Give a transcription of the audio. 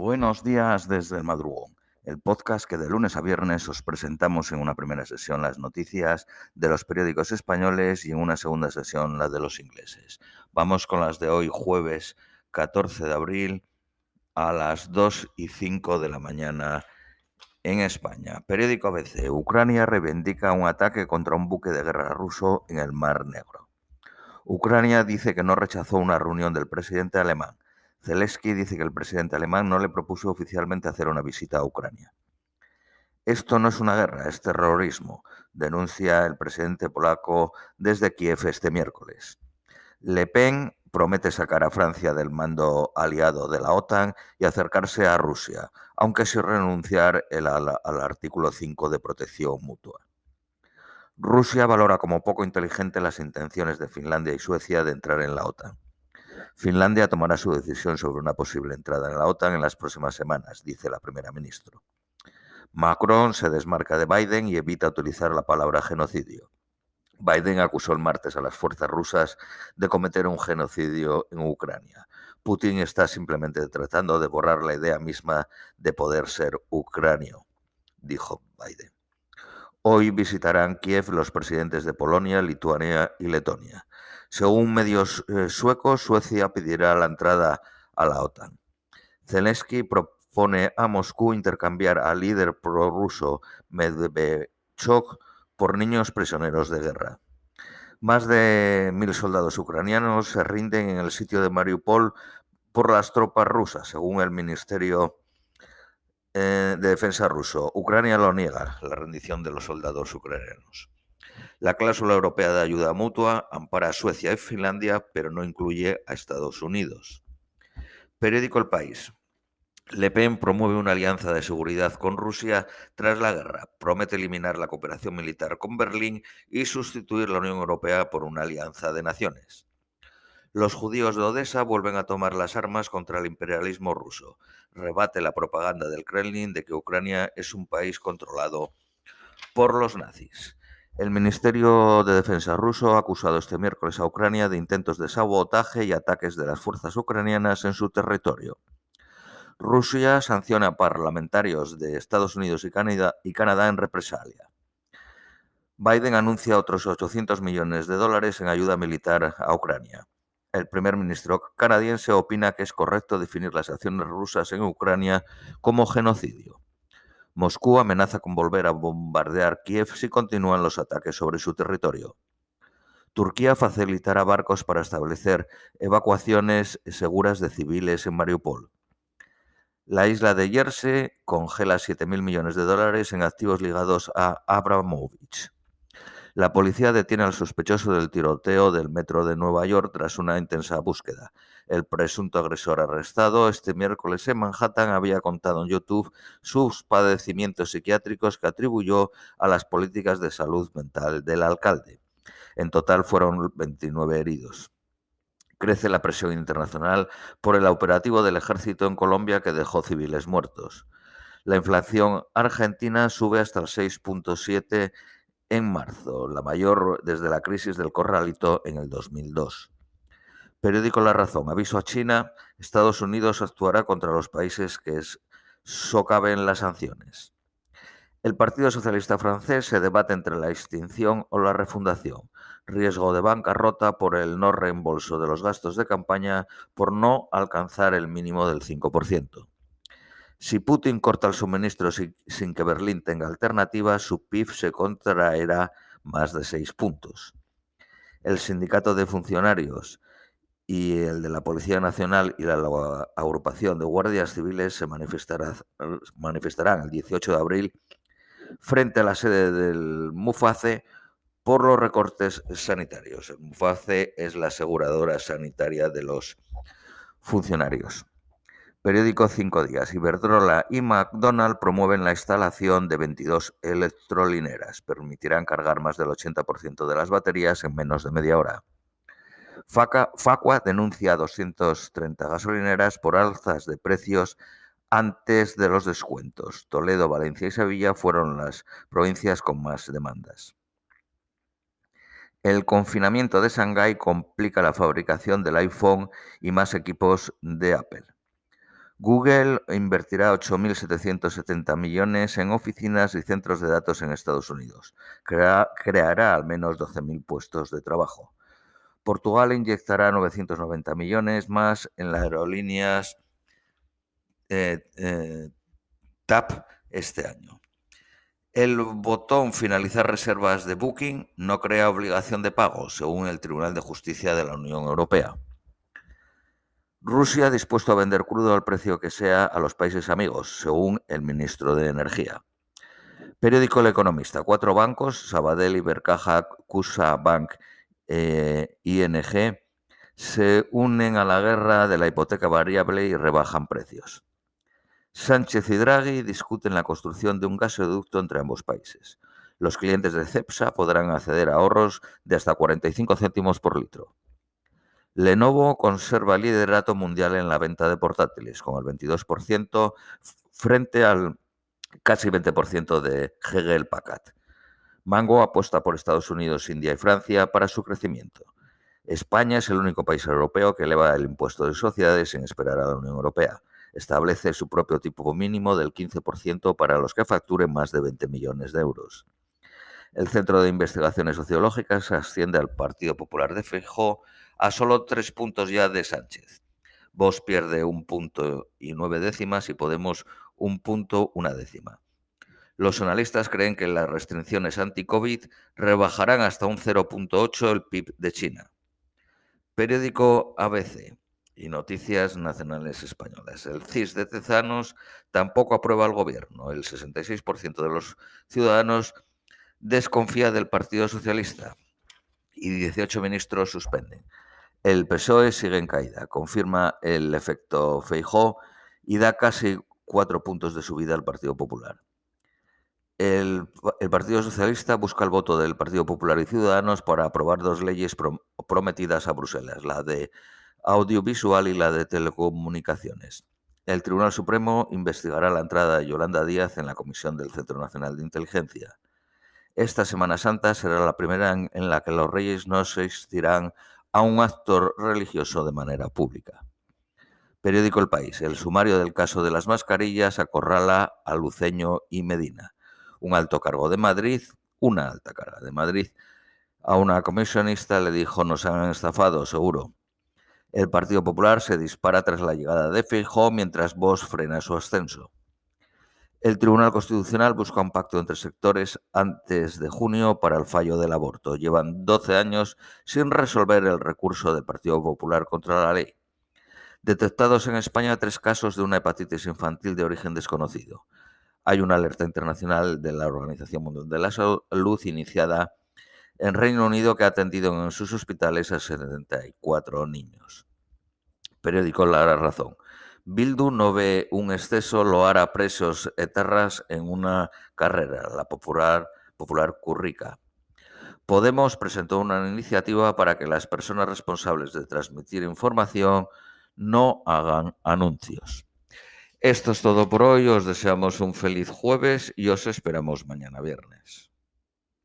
Buenos días desde el madrugón, el podcast que de lunes a viernes os presentamos en una primera sesión las noticias de los periódicos españoles y en una segunda sesión las de los ingleses. Vamos con las de hoy, jueves 14 de abril a las 2 y 5 de la mañana en España. Periódico ABC. Ucrania reivindica un ataque contra un buque de guerra ruso en el Mar Negro. Ucrania dice que no rechazó una reunión del presidente alemán Zelensky dice que el presidente alemán no le propuso oficialmente hacer una visita a Ucrania. Esto no es una guerra, es terrorismo, denuncia el presidente polaco desde Kiev este miércoles. Le Pen promete sacar a Francia del mando aliado de la OTAN y acercarse a Rusia, aunque sin renunciar al, al artículo 5 de protección mutua. Rusia valora como poco inteligente las intenciones de Finlandia y Suecia de entrar en la OTAN. Finlandia tomará su decisión sobre una posible entrada en la OTAN en las próximas semanas, dice la primera ministra. Macron se desmarca de Biden y evita utilizar la palabra genocidio. Biden acusó el martes a las fuerzas rusas de cometer un genocidio en Ucrania. Putin está simplemente tratando de borrar la idea misma de poder ser ucranio, dijo Biden. Hoy visitarán Kiev los presidentes de Polonia, Lituania y Letonia. Según medios eh, suecos, Suecia pedirá la entrada a la OTAN. Zelensky propone a Moscú intercambiar al líder prorruso Medvedchuk por niños prisioneros de guerra. Más de mil soldados ucranianos se rinden en el sitio de Mariupol por las tropas rusas, según el Ministerio eh, de Defensa ruso. Ucrania lo niega, la rendición de los soldados ucranianos. La cláusula europea de ayuda mutua ampara a Suecia y Finlandia, pero no incluye a Estados Unidos. Periódico El País. Le Pen promueve una alianza de seguridad con Rusia tras la guerra. Promete eliminar la cooperación militar con Berlín y sustituir la Unión Europea por una alianza de naciones. Los judíos de Odessa vuelven a tomar las armas contra el imperialismo ruso. Rebate la propaganda del Kremlin de que Ucrania es un país controlado por los nazis. El Ministerio de Defensa ruso ha acusado este miércoles a Ucrania de intentos de sabotaje y ataques de las fuerzas ucranianas en su territorio. Rusia sanciona a parlamentarios de Estados Unidos y Canadá, y Canadá en represalia. Biden anuncia otros 800 millones de dólares en ayuda militar a Ucrania. El primer ministro canadiense opina que es correcto definir las acciones rusas en Ucrania como genocidio. Moscú amenaza con volver a bombardear Kiev si continúan los ataques sobre su territorio. Turquía facilitará barcos para establecer evacuaciones seguras de civiles en Mariupol. La isla de Jersey congela 7.000 millones de dólares en activos ligados a Abramovich. La policía detiene al sospechoso del tiroteo del metro de Nueva York tras una intensa búsqueda. El presunto agresor arrestado este miércoles en Manhattan había contado en YouTube sus padecimientos psiquiátricos que atribuyó a las políticas de salud mental del alcalde. En total fueron 29 heridos. Crece la presión internacional por el operativo del ejército en Colombia que dejó civiles muertos. La inflación argentina sube hasta el 6.7 en marzo, la mayor desde la crisis del corralito en el 2002. Periódico La Razón. Aviso a China. Estados Unidos actuará contra los países que socaven las sanciones. El Partido Socialista francés se debate entre la extinción o la refundación. Riesgo de bancarrota por el no reembolso de los gastos de campaña por no alcanzar el mínimo del 5%. Si Putin corta el suministro sin, que Berlín tenga alternativa, su PIB se contraerá más de seis puntos. El sindicato de funcionarios y el de la Policía Nacional y la, agrupación de guardias civiles se manifestarán el 18 de abril frente a la sede del MUFACE por los recortes sanitarios. El MUFACE es la aseguradora sanitaria de los funcionarios. Periódico Cinco Días. Iberdrola y McDonald promueven la instalación de 22 electrolineras. Permitirán cargar más del 80% de las baterías en menos de media hora. Facua denuncia a 230 gasolineras por alzas de precios antes de los descuentos. Toledo, Valencia y Sevilla fueron las provincias con más demandas. El confinamiento de Shanghái complica la fabricación del iPhone y más equipos de Apple. Google invertirá 8.770 millones en oficinas y centros de datos en Estados Unidos. creará al menos 12.000 puestos de trabajo. Portugal inyectará 990 millones más en las aerolíneas eh, eh, TAP este año. El botón finalizar reservas de Booking no crea obligación de pago, según el Tribunal de Justicia de la Unión Europea. Rusia dispuesto a vender crudo al precio que sea a los países amigos, según el ministro de Energía. Periódico El Economista. Cuatro bancos, Sabadell, Ibercaja, Cusa Bank, e ING, se unen a la guerra de la hipoteca variable y rebajan precios. Sánchez y Draghi discuten la construcción de un gasoducto entre ambos países. Los clientes de CEPSA podrán acceder a ahorros de hasta 45 céntimos por litro. Lenovo conserva liderato mundial en la venta de portátiles, con el 22% frente al casi 20% de Hegel Packard. Mango apuesta por Estados Unidos, India y Francia para su crecimiento. España es el único país europeo que eleva el impuesto de sociedades sin esperar a la Unión Europea establece su propio tipo mínimo del 15% para los que facturen más de 20 millones de euros. El Centro de Investigaciones Sociológicas asciende al Partido Popular de Feijóo a solo tres puntos ya de Sánchez. Vos pierde un punto y nueve décimas y Podemos un punto una décima. Los analistas creen que las restricciones anti-COVID rebajarán hasta un 0.8 el PIB de China. Periódico ABC y Noticias Nacionales Españolas. El CIS de Tezanos tampoco aprueba al gobierno. El 66% de los ciudadanos desconfía del Partido Socialista y 18 ministros suspenden. El PSOE sigue en caída, confirma el efecto Feijó y da casi cuatro puntos de subida al Partido Popular. El, Partido Socialista busca el voto del Partido Popular y Ciudadanos para aprobar dos leyes prometidas a Bruselas, la de audiovisual y la de telecomunicaciones. El Tribunal Supremo investigará la entrada de Yolanda Díaz en la Comisión del Centro Nacional de Inteligencia. Esta Semana Santa será la primera en, la que los reyes no asistirán a un acto religioso de manera pública. Periódico El País. El sumario del caso de las mascarillas acorrala a Luceño y Medina. Un alto cargo de Madrid, una alta carga de Madrid, a una comisionista le dijo nos han estafado, seguro. El Partido Popular se dispara tras la llegada de Feijóo mientras Vox frena su ascenso. El Tribunal Constitucional busca un pacto entre sectores antes de junio para el fallo del aborto. Llevan 12 años sin resolver el recurso del Partido Popular contra la ley. Detectados en España tres casos de una hepatitis infantil de origen desconocido. Hay una alerta internacional de la Organización Mundial de la Salud iniciada en Reino Unido que ha atendido en sus hospitales a 74 niños. Periódico La Razón. Bildu no ve un exceso lo hará presos eterras en una carrera, la popular, popular currica. Podemos presentó una iniciativa para que las personas responsables de transmitir información no hagan anuncios. Esto es todo por hoy, os deseamos un feliz jueves y os esperamos mañana viernes.